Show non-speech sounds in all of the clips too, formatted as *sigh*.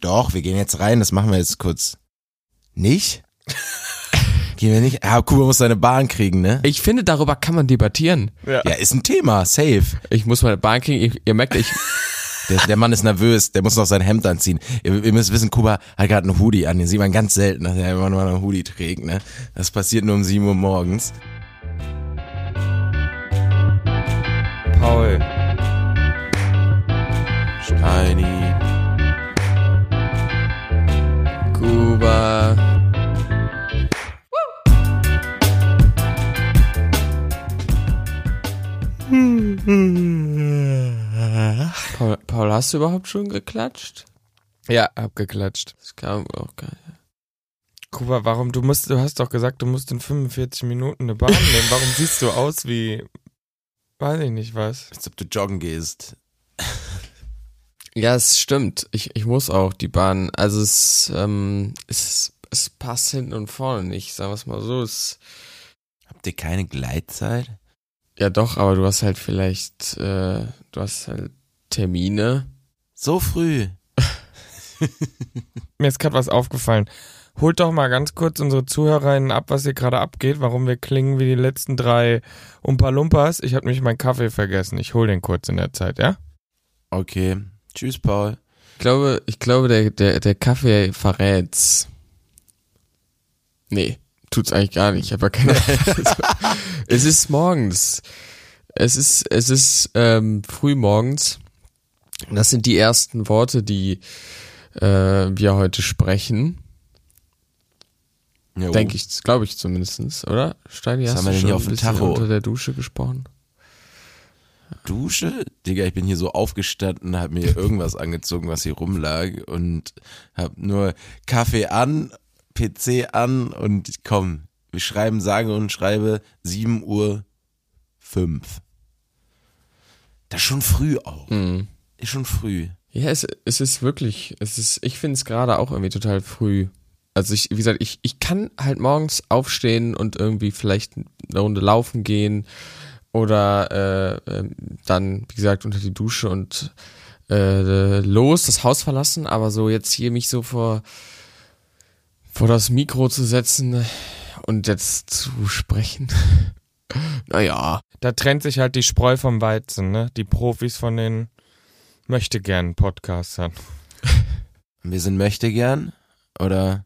Doch, wir gehen jetzt rein, das machen wir jetzt kurz. Nicht? *laughs* Gehen wir nicht? Ja, Kuba muss seine Bahn kriegen, ne? Ich finde, darüber kann man debattieren. Ja, ist ein Thema, safe. Ich muss meine Bahn kriegen. Ich, ihr merkt, ich, *laughs* Der, der Mann ist nervös, der muss noch sein Hemd anziehen. Ihr, ihr müsst wissen, Kuba hat gerade einen Hoodie an, den sieht man ganz selten, dass er immer nur einen Hoodie trägt, ne? Das passiert nur um 7 Uhr morgens. Paul. Kuba. Paul, Paul, hast du überhaupt schon geklatscht? Ja, hab geklatscht. Das kam auch nicht. Kuba, warum, du musst, du hast doch gesagt, du musst in 45 Minuten eine Bahn nehmen. Warum siehst du aus wie, weiß ich nicht was. Als ob du joggen gehst. Ja, es stimmt. Ich, ich muss auch die Bahn. Also es, ähm, es, es passt hinten und vorne nicht, sagen wir es mal so. Es, Habt ihr keine Gleitzeit? ja doch, aber du hast halt vielleicht, äh, du hast halt Termine. So früh. *laughs* Mir ist gerade was aufgefallen. Holt doch mal ganz kurz unsere Zuhörerinnen ab, was hier gerade abgeht, warum wir klingen wie die letzten drei Umpa Lumpas. Ich habe nämlich meinen Kaffee vergessen. Ich hol den kurz in der Zeit, ja? Okay. Tschüss, Paul. Ich glaube, ich glaube, der, der, der Kaffee verrät's. Nee, tut's eigentlich gar nicht. Ich habe ja keine *laughs* Es ist morgens. Es ist, es ist ähm, früh morgens. Das sind die ersten Worte, die äh, wir heute sprechen. Denke ich, glaube ich zumindestens, oder? Steini, hast haben du schon hier ein auf dem bisschen Tacho? unter der Dusche gesprochen? Dusche? Digga, ich bin hier so aufgestanden, hab mir irgendwas angezogen, was hier rumlag und hab nur Kaffee an, PC an und komm, wir schreiben, sage und schreibe 7 Uhr 5. Das ist schon früh auch. Mhm. Ist schon früh. Ja, es, es ist wirklich, es ist, ich finde es gerade auch irgendwie total früh. Also ich, wie gesagt, ich, ich kann halt morgens aufstehen und irgendwie vielleicht eine Runde laufen gehen oder äh, ähm, dann, wie gesagt, unter die Dusche und äh, los, das Haus verlassen, aber so jetzt hier mich so vor, vor das Mikro zu setzen und jetzt zu sprechen. *laughs* naja. Da trennt sich halt die Spreu vom Weizen, ne? Die Profis von den möchte gern Podcastern. *laughs* Wir sind möchte gern oder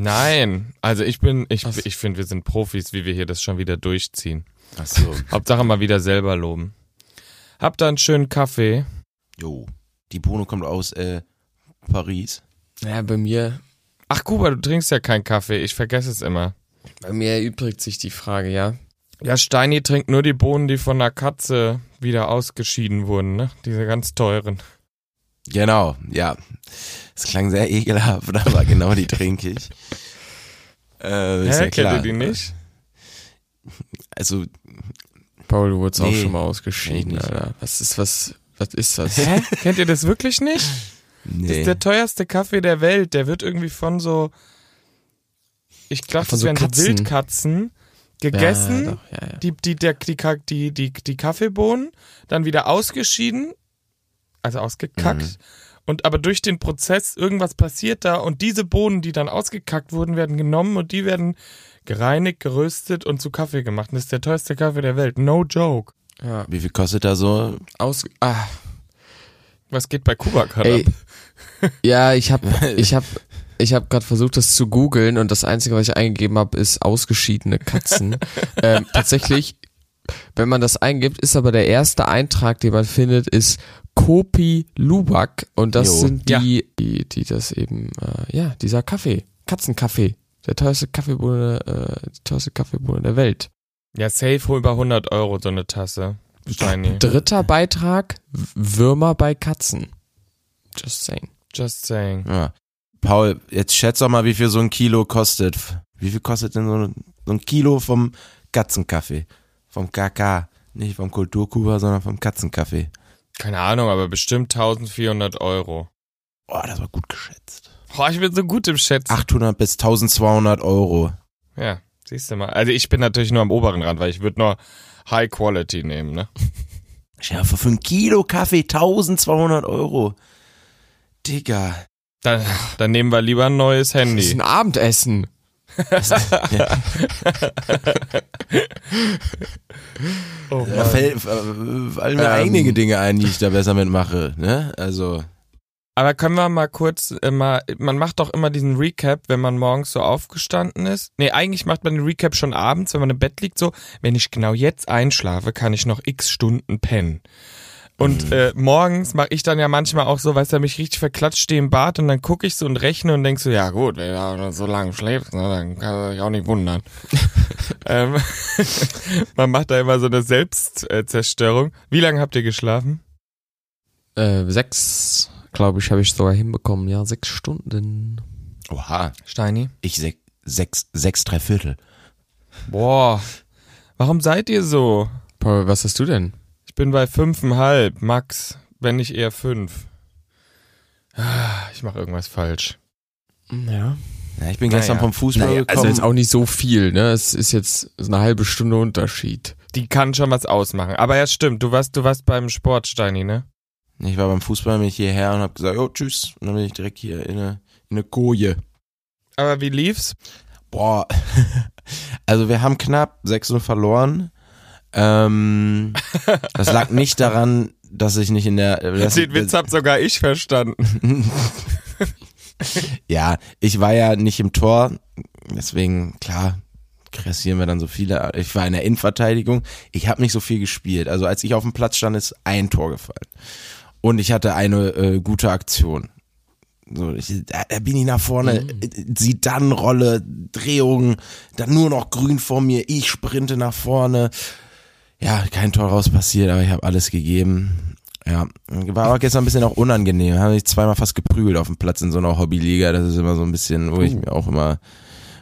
Nein, also ich bin, ich, Was? ich finde, wir sind Profis, wie wir hier das schon wieder durchziehen. Ach so, *laughs* Hauptsache mal wieder selber loben. Habt da einen schönen Kaffee. jo. Die Bono kommt aus äh, Paris. Ja, bei mir, Ach Kuba, du trinkst ja keinen Kaffee, ich vergesse es immer. bei mir erübrigt sich die Frage, ja. Ja, Steini trinkt nur die Bohnen, die von der Katze wieder ausgeschieden wurden, ne? Diese ganz teuren. Genau, ja. Es klang sehr ekelhaft, *laughs* aber genau die trinke ich. Äh, ist Hä, ja klar. kennt ihr die nicht? *laughs* Also, Paul, du wurdest auch Nee, schon mal ausgeschieden. Alter. Was ist, was, was ist das? Hä? Kennt ihr das wirklich nicht? Das nee. ist der teuerste Kaffee der Welt. Der wird irgendwie von so, ich glaube, das so wären so Katzen. Wildkatzen gegessen. Ja, doch, ja, ja. die, die, der, die, die, die, die Kaffeebohnen, dann wieder ausgeschieden, also ausgekackt. Mhm. Und aber durch den Prozess, irgendwas passiert da und diese Bohnen, die dann ausgekackt wurden, werden genommen und die werden gereinigt, geröstet und zu Kaffee gemacht. Und das ist der teuerste Kaffee der Welt. No joke. ja. Wie viel kostet da so? Aus, ah, Was geht bei Kuba gerade ab? *laughs* ja, ich habe, ich habe, ich habe gerade versucht, das zu googeln und das einzige, was ich eingegeben habe, ist ausgeschiedene Katzen. *laughs* ähm, tatsächlich, wenn man das eingibt, ist aber der erste Eintrag, den man findet, ist Kopi Luwak und das Jo. sind Ja. die, die, die das eben, äh, ja, dieser Kaffee, Katzenkaffee, der teuerste Kaffeebohne, äh, die teuerste Kaffeebohne der Welt. Ja, safe hol über 100 Euro so eine Tasse. Steini. Dritter Beitrag, Würmer bei Katzen. Just saying. Just saying. Ja. Paul, jetzt schätz doch mal, wie viel so ein Kilo kostet. Wie viel kostet denn so ein, so ein Kilo vom Katzenkaffee? Vom KK. Nicht vom Kulturkuba, sondern vom Katzenkaffee. Keine Ahnung, aber bestimmt 1400 Euro. Boah, das war gut geschätzt. Boah, ich bin so gut im Schätzen. 800 bis 1200 Euro. Ja, siehst du mal. Also ich bin natürlich nur am oberen Rand, weil ich würde nur High Quality nehmen, ne? Schärfe für ein Kilo Kaffee 1200 Euro. Digga. Dann, dann nehmen wir lieber ein neues Das ist Handy. ein Abendessen. *laughs* Oh Da fällt, äh, fallen mir Ähm. einige Dinge ein, die ich da besser mitmache. Ne? Also, Aber können wir mal kurz, mal, man macht doch immer diesen Recap, wenn man morgens so aufgestanden ist. Nee, eigentlich macht man den Recap schon abends, wenn man im Bett liegt, so, wenn ich genau jetzt einschlafe, kann ich noch x Stunden pennen. Und äh, morgens mache ich dann ja manchmal auch so, weißt du, mich richtig verklatscht stehe im Bad und dann gucke ich so und rechne und denk so, ja gut, wenn du so lange schläfst, ne, dann kann er sich auch nicht wundern. *laughs* ähm, *laughs* man macht da immer so eine Selbstzerstörung. Wie lange habt ihr geschlafen? Äh, sechs, glaube ich, habe ich sogar hinbekommen. Ja, sechs Stunden. oha, Steini? ich sech, sechs, sechs, drei Viertel. Boah, warum seid ihr so? Paul, was hast du denn? Ich bin bei fünfeinhalb, Max, wenn nicht eher fünf. Ah, Ich mache irgendwas falsch. Ja. Ja, ich bin gestern Naja. vom Fußball Naja, also gekommen. jetzt auch nicht so viel, ne? Es ist jetzt eine halbe Stunde Unterschied. Die kann schon was ausmachen. Aber ja, stimmt, du warst, du warst beim Sport, Steini, ne? Ich war beim Fußball, bin ich hierher und hab gesagt, oh, tschüss. Und dann bin ich direkt hier in eine, in eine Koje. Aber wie lief's? Boah, *laughs* also wir haben knapp 6-0 verloren. Ähm, *laughs* das lag nicht daran, dass ich nicht in der... Dass Den Witz hab sogar ich verstanden. *laughs* ja, ich war ja nicht im Tor, deswegen, klar, kassieren wir dann so viele. Ich war in der Innenverteidigung, ich habe nicht so viel gespielt. Also als ich auf dem Platz stand, ist ein Tor gefallen. Und ich hatte eine äh, gute Aktion. So, ich, da, da bin ich nach vorne, äh, sieht dann Rolle, Drehung, dann nur noch grün vor mir, ich sprinte nach vorne. Ja, kein Tor raus passiert, aber ich habe alles gegeben. Ja, war aber gestern ein bisschen auch unangenehm. Habe ich zweimal fast geprügelt auf dem Platz in so einer Hobbyliga. Das ist immer so ein bisschen, wo ich mir auch immer,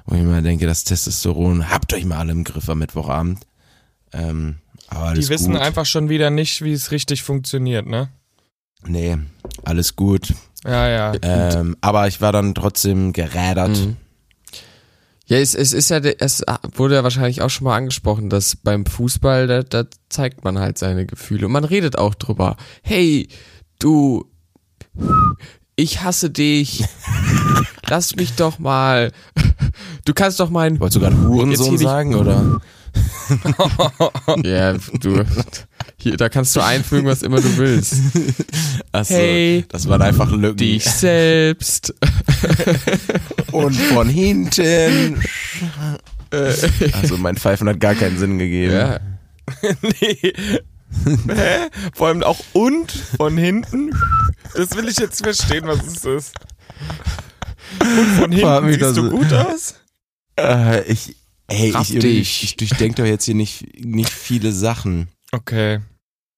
wo ich immer denke, das Testosteron habt euch mal alle im Griff am Mittwochabend. Ähm, aber alles Die wissen gut. einfach schon wieder nicht, wie es richtig funktioniert, ne? Nee, alles gut. Ja, ja. Ähm, aber ich war dann trotzdem gerädert. Mhm. Ja, es, es ist ja, es wurde ja wahrscheinlich auch schon mal angesprochen, dass beim Fußball, da, da zeigt man halt seine Gefühle und man redet auch drüber. Hey, du, ich hasse dich. *laughs* Lass mich doch mal. Du kannst doch meinen. Wolltest du gerade Hurensohn sagen, oder? *laughs* Ja, du. Hier, da kannst du einfügen, was immer du willst. Achso, Hey, das waren einfach Lücken. dich selbst. *laughs* Und von hinten. Also mein Pfeifen hat gar keinen Sinn gegeben. Ja. *laughs* nee. Hä? Vor allem auch und von hinten. Das will ich jetzt verstehen, was es ist. Und von hinten siehst das- du gut aus? Äh, ich, hey, Raff ich, dich. ich, ich durchdenke doch jetzt hier nicht, nicht viele Sachen. Okay.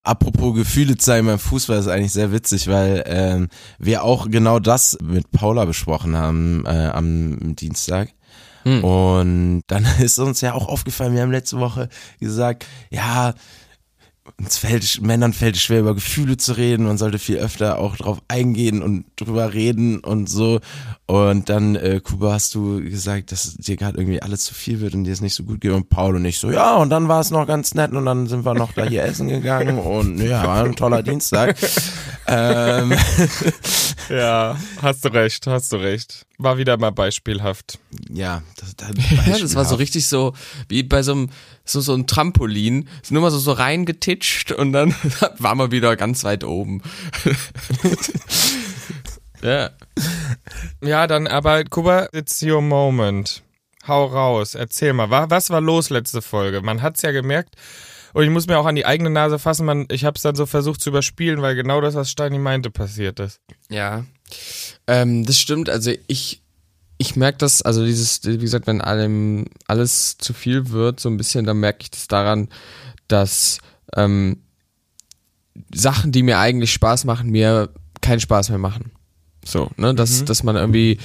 Apropos Gefühle zeigen beim Fußball ist eigentlich sehr witzig, weil ähm, wir auch genau das mit Paula besprochen haben äh, am Dienstag. Hm. Und dann *laughs* ist uns ja auch aufgefallen, wir haben letzte Woche gesagt, ja, uns fällt, Männern fällt es schwer, über Gefühle zu reden. Man sollte viel öfter auch drauf eingehen und drüber reden und so. Und dann, äh, Kuba, hast du gesagt, dass dir gerade irgendwie alles zu viel wird und dir es nicht so gut geht. Und Paul und ich so, ja, und dann war es noch ganz nett und dann sind wir noch da hier essen gegangen und ja, war ein toller Dienstag. *laughs* ähm, Ja, hast du recht, hast du recht. War wieder mal beispielhaft. ja, das, das, *laughs* Ja, das war so richtig so, wie bei so einem, so, so ein Trampolin. Ist nur mal so, so reingetitscht und dann *laughs* war man wieder ganz weit oben. *laughs* ja. Ja, dann aber, Kuba, it's your moment. Hau raus, erzähl mal. Wa- Was war los letzte Folge? Man hat's ja gemerkt. Und ich muss mir auch an die eigene Nase fassen, man, ich hab's dann so versucht zu überspielen, weil genau das, was Steini meinte, passiert ist. Ja. Ähm, das stimmt, also ich, ich merke das, also dieses, wie gesagt, wenn allem alles zu viel wird, so ein bisschen, dann merke ich das daran, dass ähm, Sachen, die mir eigentlich Spaß machen, mir keinen Spaß mehr machen. So, ne, dass, dass man irgendwie,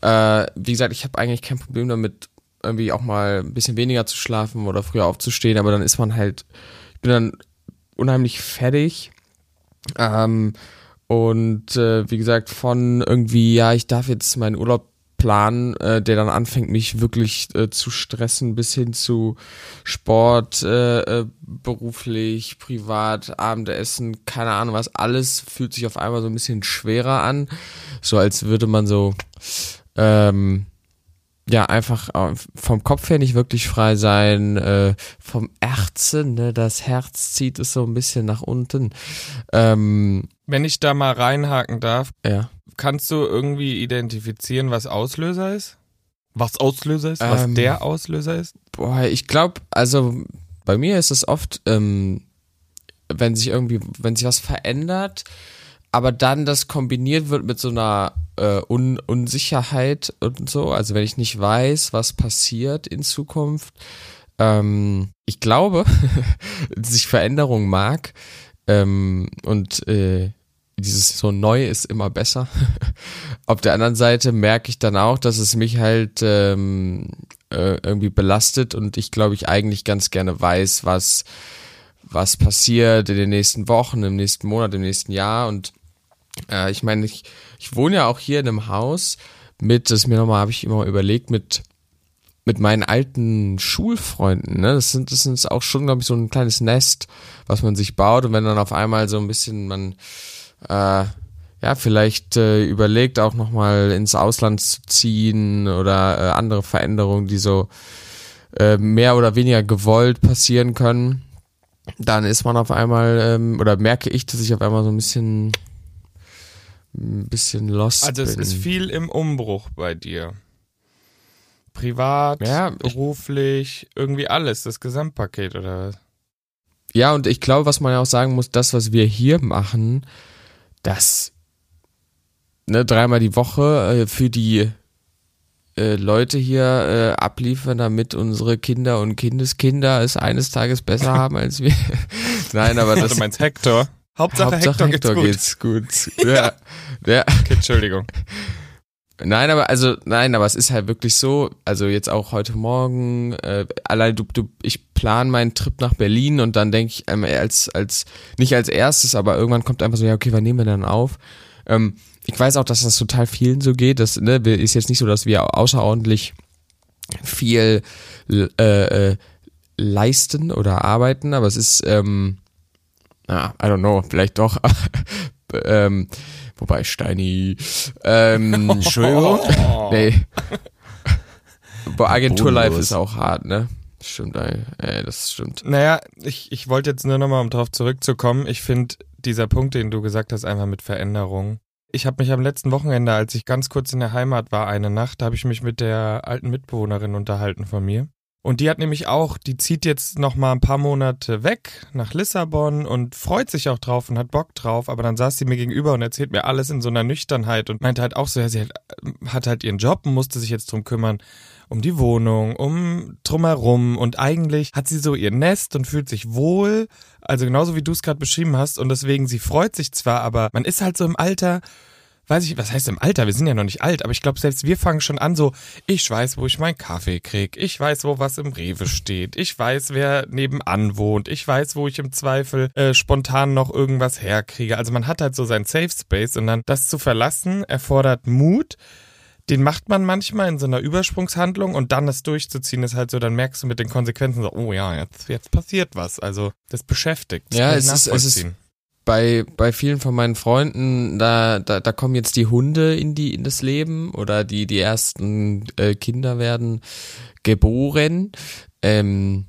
äh, wie gesagt, ich habe eigentlich kein Problem damit, irgendwie auch mal ein bisschen weniger zu schlafen oder früher aufzustehen, aber dann ist man halt, ich bin dann unheimlich fertig. Ähm, und äh, wie gesagt, von irgendwie, ja, ich darf jetzt meinen Urlaub Plan, äh, der dann anfängt, mich wirklich äh, zu stressen, bis hin zu Sport, äh, äh, beruflich, privat, Abendessen, keine Ahnung was, alles fühlt sich auf einmal so ein bisschen schwerer an. So als würde man so ähm, ja, einfach äh, vom Kopf her nicht wirklich frei sein, äh, vom Herzen, ne, das Herz zieht es so ein bisschen nach unten. Ähm, Wenn ich da mal reinhaken darf, ja. kannst du irgendwie identifizieren, was Auslöser ist? Was Auslöser ist? Was Ähm, der Auslöser ist? Boah, ich glaube, also bei mir ist es oft, ähm, wenn sich irgendwie, wenn sich was verändert, aber dann das kombiniert wird mit so einer äh, Un Unsicherheit und so, also wenn ich nicht weiß, was passiert in Zukunft, ähm, ich glaube, *laughs* dass ich Veränderung mag ähm, und äh, dieses so neu ist immer besser. *laughs* Auf der anderen Seite merke ich dann auch, dass es mich halt ähm, äh, irgendwie belastet und ich glaube ich eigentlich ganz gerne weiß, was was passiert in den nächsten Wochen, im nächsten Monat, im nächsten Jahr und äh, ich meine, ich, ich wohne ja auch hier in einem Haus mit, das mir nochmal, habe ich immer überlegt, mit mit meinen alten Schulfreunden, ne, das sind, das ist auch schon, glaube ich, so ein kleines Nest, was man sich baut. Und wenn dann auf einmal so ein bisschen man, äh, ja, vielleicht äh, überlegt auch nochmal ins Ausland zu ziehen oder äh, andere Veränderungen, die so äh, mehr oder weniger gewollt passieren können, dann ist man auf einmal, ähm, oder merke ich, dass ich auf einmal so ein bisschen, ein bisschen lost Also es bin. ist viel im Umbruch bei dir. Privat, Ja, ich- beruflich, irgendwie alles, das Gesamtpaket oder was? Ja, und ich glaube, was man ja auch sagen muss, das, was wir hier machen, das ne, dreimal die Woche äh, für die äh, Leute hier äh, abliefern, damit unsere Kinder und Kindeskinder es eines Tages besser *laughs* haben als wir. *laughs* Nein, aber das Du meinst Hector? Hauptsache, Hauptsache Hector, geht's gut. geht's gut. *laughs* Ja, ja. Okay, Entschuldigung. Nein, aber also nein, aber es ist halt wirklich so. Also jetzt auch heute Morgen. Äh, allein du, du, ich plan meinen Trip nach Berlin und dann denke ich ähm, als als nicht als erstes, aber irgendwann kommt einfach so ja okay, wann nehmen wir dann auf? Ähm, ich weiß auch, dass das total vielen so geht. Das ne, ist jetzt nicht so, dass wir außerordentlich viel äh, äh, leisten oder arbeiten, aber es ist ähm, ah, I don't know, vielleicht doch. *laughs* ähm, wobei Steini ähm, *laughs* Entschuldigung. Oh. *laughs* Nee. Boah, Agenturlife Bodenlos. ist auch hart, ne? Stimmt, ey, ey das stimmt. Naja, ich, ich wollte jetzt nur nochmal, um drauf zurückzukommen, ich finde dieser Punkt, den du gesagt hast, einfach mit Veränderung. Ich habe mich am letzten Wochenende, als ich ganz kurz in der Heimat war, eine Nacht, da habe ich mich mit der alten Mitbewohnerin unterhalten von mir. Und die hat nämlich auch, die zieht jetzt noch mal ein paar Monate weg nach Lissabon und freut sich auch drauf und hat Bock drauf. Aber dann saß sie mir gegenüber und erzählt mir alles in so einer Nüchternheit und meinte halt auch so, ja, sie hat, hat halt ihren Job und musste sich jetzt drum kümmern, um die Wohnung, um drumherum. Und eigentlich hat sie so ihr Nest und fühlt sich wohl. Also genauso wie du es gerade beschrieben hast. Und deswegen, sie freut sich zwar, aber man ist halt so im Alter, weiß ich, was heißt im Alter? Wir sind ja noch nicht alt, aber ich glaube, selbst wir fangen schon an so, ich weiß, wo ich meinen Kaffee krieg, ich weiß, wo was im Rewe steht, ich weiß, wer nebenan wohnt, ich weiß, wo ich im Zweifel äh, spontan noch irgendwas herkriege. Also man hat halt so sein Safe Space und dann das zu verlassen erfordert Mut. Den macht man manchmal in so einer Übersprungshandlung und dann das durchzuziehen ist halt so, dann merkst du mit den Konsequenzen so, oh ja, jetzt, jetzt passiert was. Also das beschäftigt. Das Ja, es ist- es ist-. Bei, bei vielen von meinen Freunden, da, da, da kommen jetzt die Hunde in die, in das Leben oder die, die ersten äh, Kinder werden geboren. Ähm,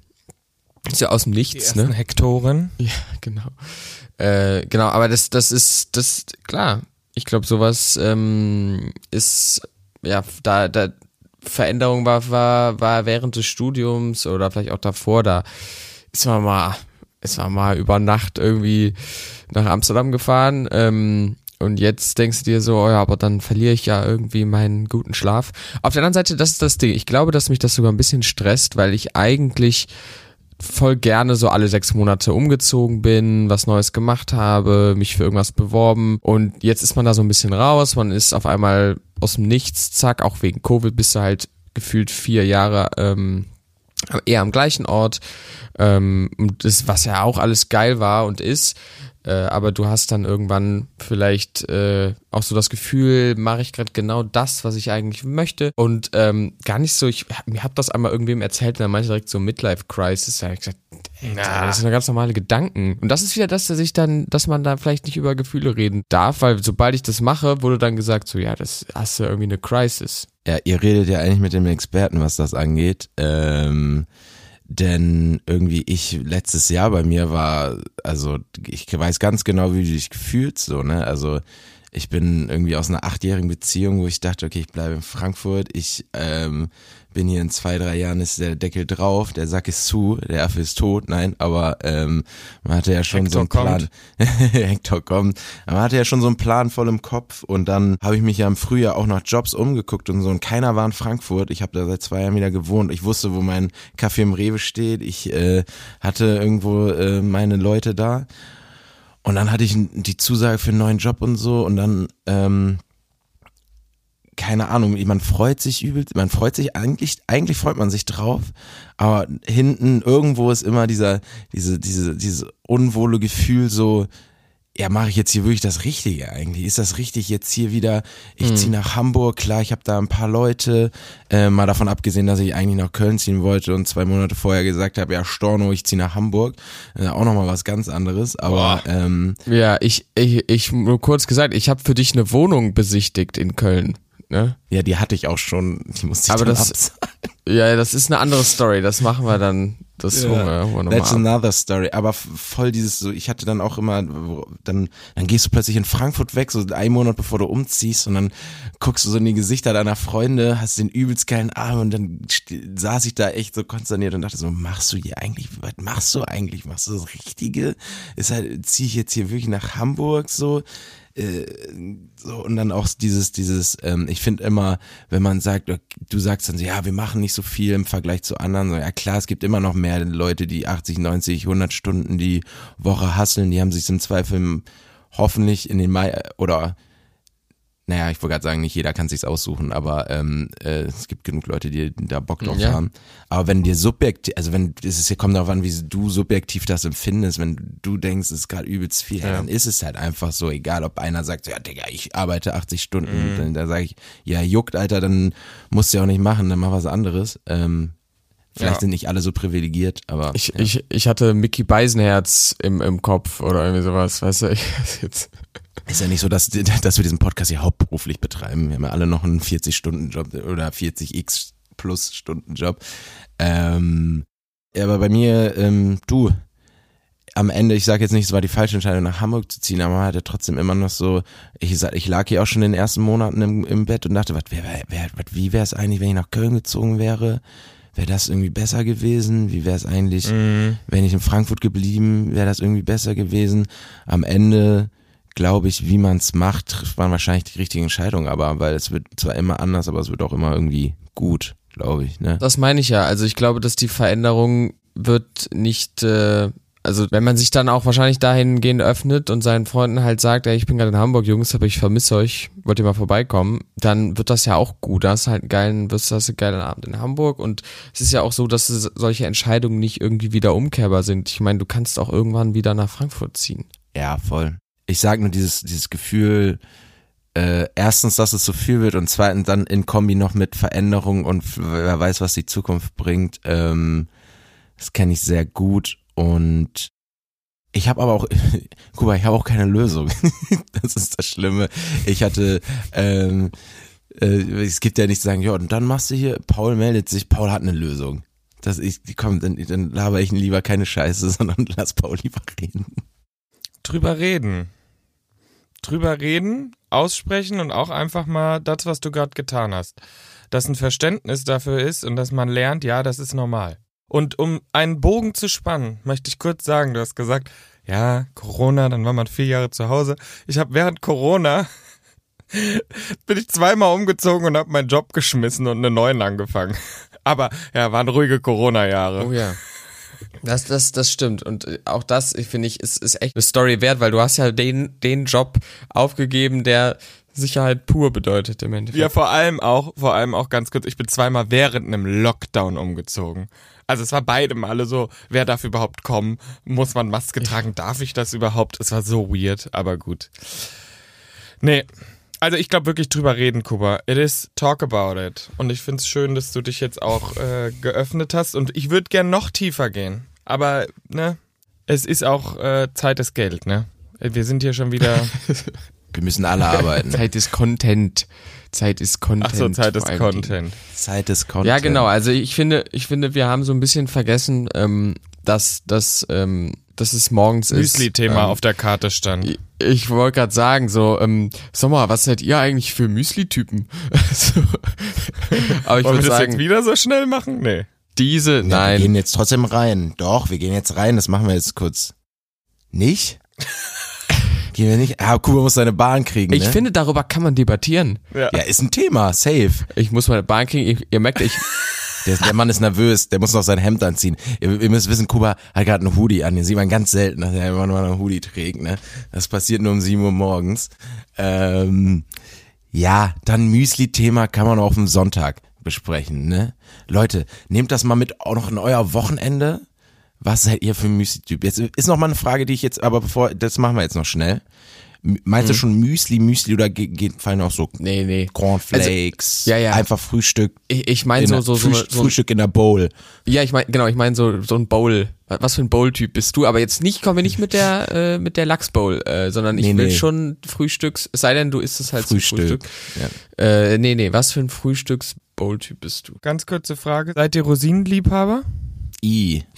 ist ja aus dem Die Nichts, ersten ne? Hektoren. Ja, genau. Äh, genau, aber das, das ist, das, klar. Ich glaube, sowas ähm, ist, ja, da, da, Veränderung war, war, war während des Studiums oder vielleicht auch davor, da ist man mal, ist man mal über Nacht irgendwie nach Amsterdam gefahren, ähm, und jetzt denkst du dir so, oh ja, aber dann verliere ich ja irgendwie meinen guten Schlaf. Auf der anderen Seite, das ist das Ding. Ich glaube, dass mich das sogar ein bisschen stresst, weil ich eigentlich voll gerne so alle sechs Monate umgezogen bin, was Neues gemacht habe, mich für irgendwas beworben und jetzt ist man da so ein bisschen raus, man ist auf einmal aus dem Nichts, zack, auch wegen Covid bist du halt gefühlt vier Jahre ähm, eher am gleichen Ort ähm, das, was ja auch alles geil war und ist, Äh, aber du hast dann irgendwann vielleicht äh, auch so das Gefühl, mache ich gerade genau das, was ich eigentlich möchte. Und ähm, gar nicht so, ich mir hab das einmal irgendwem erzählt und dann meinte direkt so Midlife Crisis. Da hab ich gesagt, ey, das sind ja ganz normale Gedanken. Und das ist wieder das, dass ich dann, dass man da vielleicht nicht über Gefühle reden darf, weil sobald ich das mache, wurde dann gesagt, so ja, das hast du irgendwie eine Crisis. Ja, ihr redet ja eigentlich mit dem Experten, was das angeht. Ähm, denn irgendwie ich letztes Jahr bei mir war, also ich weiß ganz genau, wie du dich gefühlt so, ne? Also ich bin irgendwie aus einer achtjährigen Beziehung, wo ich dachte, okay, ich bleibe in Frankfurt, ich ähm, bin hier in zwei, drei Jahren ist der Deckel drauf, der Sack ist zu, der Affe ist tot, nein, aber ähm, man hatte ja schon Hector so einen Plan. *laughs* Hector kommt. Man hatte ja schon so einen Plan voll im Kopf und dann habe ich mich ja im Frühjahr auch nach Jobs umgeguckt und so und keiner war in Frankfurt. Ich habe da seit zwei Jahren wieder gewohnt. Ich wusste, wo mein Kaffee im Rewe steht. Ich äh, hatte irgendwo äh, meine Leute da. Und dann hatte ich die Zusage für einen neuen Job und so und dann ähm, keine Ahnung, man freut sich übel, man freut sich eigentlich, eigentlich freut man sich drauf, aber hinten irgendwo ist immer dieser, diese, diese, dieses unwohle Gefühl so, ja, mache ich jetzt hier wirklich das Richtige eigentlich? Ist das richtig jetzt hier wieder? Ich Hm. ziehe nach Hamburg, klar, ich habe da ein paar Leute, äh, mal davon abgesehen, dass ich eigentlich nach Köln ziehen wollte und zwei Monate vorher gesagt habe, ja, Storno, ich ziehe nach Hamburg. Äh, auch nochmal was ganz anderes, aber ähm, Ja, ich, ich, ich nur kurz gesagt, ich habe für dich eine Wohnung besichtigt in Köln. Ne? ja, die hatte ich auch schon, die musste ich Aber das-. Ja, das ist eine andere Story. Das machen wir dann. Das Ja. wir, holen wir That's ab. another story. Aber voll dieses so, ich hatte dann auch immer, dann, dann gehst du plötzlich in Frankfurt weg, so einen Monat bevor du umziehst und dann guckst du so in die Gesichter deiner Freunde, hast den übelst geilen Arm und dann saß ich da echt so konsterniert und dachte so, machst du hier eigentlich, was machst du eigentlich? Machst du das Richtige? Ist halt, zieh ich jetzt hier wirklich nach Hamburg so? Äh, so und dann auch dieses dieses ähm, ich finde immer wenn man sagt du sagst dann so ja wir machen nicht so viel im Vergleich zu anderen so ja klar es gibt immer noch mehr Leute die 80 90 100 Stunden die Woche hasseln die haben sich im Zweifel hoffentlich in den Mai oder naja, ich wollte gerade sagen, nicht jeder kann sich's aussuchen, aber ähm, äh, es gibt genug Leute, die da Bock drauf Ja. haben. Aber wenn dir subjektiv, also wenn es ist, kommt darauf an, wie du subjektiv das empfindest, wenn du denkst, es ist gerade übelst viel, ja. Dann ist es halt einfach so, egal ob einer sagt, ja Digga, ich arbeite 80 Stunden, Mhm. dann da sage ich, ja juckt, Alter, dann musst du ja auch nicht machen, dann mach was anderes. Ähm, vielleicht Ja. sind nicht alle so privilegiert, aber Ich, ja. ich, ich hatte Mickey Beisenherz im, im Kopf oder irgendwie sowas, weißt du? *laughs* Ich weiß jetzt. Ist ja nicht so, dass, *laughs* dass wir diesen Podcast hier hauptberuflich betreiben. Wir haben ja alle noch einen 40-Stunden-Job oder 40x plus Stunden-Job. Ähm, ja, aber bei mir, ähm, du, am Ende, ich sage jetzt nicht, es war die falsche Entscheidung, nach Hamburg zu ziehen, aber man hatte trotzdem immer noch so, ich sag, ich lag hier auch schon in den ersten Monaten im, im Bett und dachte, was wär, wär, was, wie wäre es eigentlich, wenn ich nach Köln gezogen wäre? Wäre das irgendwie besser gewesen? Wie wäre es eigentlich, Mhm. wenn ich in Frankfurt geblieben, wäre das irgendwie besser gewesen. Am Ende glaube ich, wie man es macht, trifft man wahrscheinlich die richtige Entscheidung, aber weil es wird zwar immer anders, aber es wird auch immer irgendwie gut, glaube ich, ne? Das meine ich ja. Also ich glaube, dass die Veränderung wird nicht, äh, also wenn man sich dann auch wahrscheinlich dahingehend öffnet und seinen Freunden halt sagt, ey, ich bin gerade in Hamburg, Jungs, aber ich vermisse euch, wollt ihr mal vorbeikommen, dann wird das ja auch gut. Da hast halt einen geilen, wirst du hast einen geilen Abend in Hamburg und es ist ja auch so, dass solche Entscheidungen nicht irgendwie wieder umkehrbar sind. Ich meine, du kannst auch irgendwann wieder nach Frankfurt ziehen. Ja, voll. Ich sag nur dieses, dieses Gefühl, äh, erstens, dass es so viel wird und zweitens dann in Kombi noch mit Veränderung und wer weiß, was die Zukunft bringt. Ähm, das kenne ich sehr gut und ich habe aber auch, *laughs* guck mal, ich habe auch keine Lösung. *laughs* das ist das Schlimme. Ich hatte, ähm, äh, es gibt ja nicht zu sagen, ja, und dann machst du hier, Paul meldet sich, Paul hat eine Lösung. Das ich, komm, dann, dann laber ich lieber keine Scheiße, *laughs* sondern lass Paul lieber reden. Drüber reden. Drüber reden, aussprechen und auch einfach mal das, was du gerade getan hast. Dass ein Verständnis dafür ist und dass man lernt, ja, das ist normal. Und um einen Bogen zu spannen, möchte ich kurz sagen, du hast gesagt, ja, Corona, dann war man vier Jahre zu Hause. Ich habe während Corona *laughs* bin ich zweimal umgezogen und habe meinen Job geschmissen und einen neuen angefangen. *laughs* Aber ja, waren ruhige Corona-Jahre. Oh ja. Das, das, das stimmt. Und äh, auch das, ich finde ich, ist, ist echt eine Story wert, weil du hast ja den, den Job aufgegeben, der Sicherheit pur bedeutet im Endeffekt. Ja, vor allem auch, vor allem auch ganz kurz, ich bin zweimal während einem Lockdown umgezogen. Also es war beide Male so, wer darf überhaupt kommen? Muss man Maske tragen? Darf ich das überhaupt? Es war so weird, aber gut. Nee. Also ich glaube wirklich drüber reden, Kuba. It is talk about it. Und ich find's schön, dass du dich jetzt auch äh, geöffnet hast. Und ich würde gern noch tiefer gehen. Aber, ne, es ist auch äh, Zeit ist Geld, ne? Wir sind hier schon wieder. *laughs* Wir müssen alle *laughs* arbeiten. Zeit ist Content. Zeit ist Content. Ach so, Zeit ist. Content. Zeit ist Content. Ja, genau. Also ich finde, ich finde, wir haben so ein bisschen vergessen, ähm, dass, dass, ähm, dass es morgens ist. Müsli-Thema ähm, auf der Karte stand. Ich- Ich wollte gerade sagen, so, ähm, sag mal, was seid ihr eigentlich für Müsli-Typen? *laughs* so. Aber ich Wollen würde wir das jetzt sagen, wieder so schnell machen? Nee. diese, Ja, Wir nein, gehen jetzt trotzdem rein. Doch, wir gehen jetzt rein. Das machen wir jetzt kurz. Nicht? *laughs* gehen wir nicht? Ah, Kuba muss seine Bahn kriegen. ich ne? finde, darüber kann man debattieren. Ja, ist ein Thema. Safe. Ich muss meine Bahn kriegen, ich, ihr merkt, ich, *laughs* Der, der Mann ist nervös. Der muss noch sein Hemd anziehen. Ihr, ihr müsst wissen, Kuba hat gerade einen Hoodie an. Den sieht man ganz selten, dass er immer nur einen Hoodie trägt. Ne? Das passiert nur um 7 Uhr morgens. Ähm, ja, dann Müsli-Thema kann man auch auf dem Sonntag besprechen. Ne? Leute, nehmt das mal mit auch noch in euer Wochenende. Was seid ihr für ein Müsli-Typ? Jetzt ist noch mal eine Frage, die ich jetzt, aber bevor, das machen wir jetzt noch schnell. Meinst du schon Müsli, Müsli oder fallen auch so nee, nee. Cornflakes? ja, ja. Einfach Frühstück. Ich, ich meine in so, so, so, Früh- so, so Frühstück in der Bowl. ja, ich meine, genau, ich meine so, so ein Bowl. Was für ein Bowl-Typ bist du? Aber jetzt nicht, kommen wir nicht mit der, äh, mit der Lachs-Bowl, äh, sondern ich Nee, will nee. schon Frühstücks, es sei denn, du isst es halt Frühstück. zum Frühstück. Ja. Äh, nee, nee, was für ein Frühstücks-Bowl-Typ bist du? Ganz kurze Frage. Seid ihr Rosinenliebhaber? I. *laughs*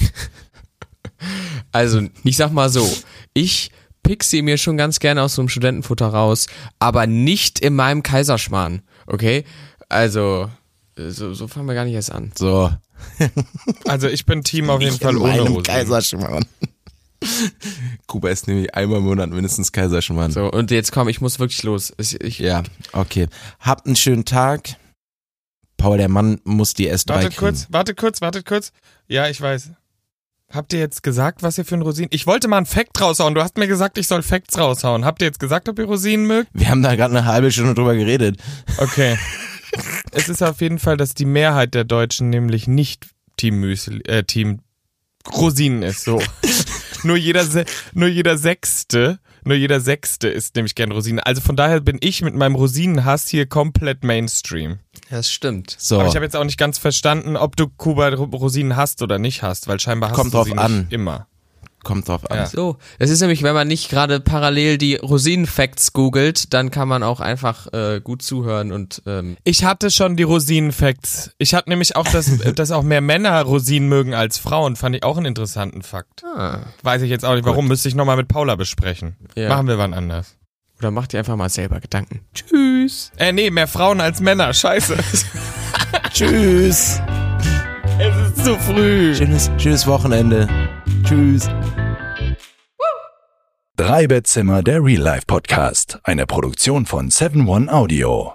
Also, ich sag mal so, ich pick sie mir schon ganz gerne aus so einem Studentenfutter raus, aber nicht in meinem Kaiserschmarrn, okay? Also, so, so fangen wir gar nicht erst an. So. *laughs* Also ich bin Team auf jeden Nicht Fall in ohne meinem Rosinen. Kaiserschmarrn. *laughs* Kuba ist nämlich einmal im Monat mindestens Kaiserschmarrn. So, und jetzt komm, ich muss wirklich los. Ich, ich, Ja, okay. Habt einen schönen Tag. Paul, der Mann muss die S3 Warte kriegen. kurz, warte kurz, warte kurz. Ja, ich weiß. Habt ihr jetzt gesagt, was ihr für ein Rosinen... Ich wollte mal einen Fact raushauen. Du hast mir gesagt, ich soll Facts raushauen. Habt ihr jetzt gesagt, ob ihr Rosinen mögt? Wir haben da gerade eine halbe Stunde drüber geredet. Okay. *laughs* es ist auf jeden Fall, dass die Mehrheit der Deutschen nämlich nicht Team Müsli, äh, Team Rosinen ist. So. *laughs* nur jeder, nur jeder Sechste, nur jeder Sechste isst nämlich gern Rosinen. Also von daher bin ich mit meinem Rosinenhass hier komplett Mainstream. das stimmt. So, Aber ich habe jetzt auch nicht ganz verstanden, ob du Kuba Rosinen hast oder nicht hast, weil scheinbar hast Kommt du drauf sie an. nicht immer. Kommt drauf an. Ja. So, es ist nämlich, wenn man nicht gerade parallel die Rosinen-Facts googelt, dann kann man auch einfach äh, gut zuhören und ähm, Ich hatte schon die Rosinen-Facts. Ich hatte nämlich auch, dass, *laughs* dass auch mehr Männer Rosinen mögen als Frauen. Fand ich auch einen interessanten Fakt. ah, Weiß ich jetzt auch nicht, warum. Müsste ich nochmal mit Paula besprechen. Ja. Machen wir wann anders. oder macht dir einfach mal selber Gedanken. Tschüss. Äh, nee, mehr Frauen als Männer. Scheiße. *laughs* Tschüss. es ist zu früh. Schönes, schönes Wochenende. Tschüss. Drei Bettzimmer, der Real Life Podcast. Eine Produktion von 7 One Audio.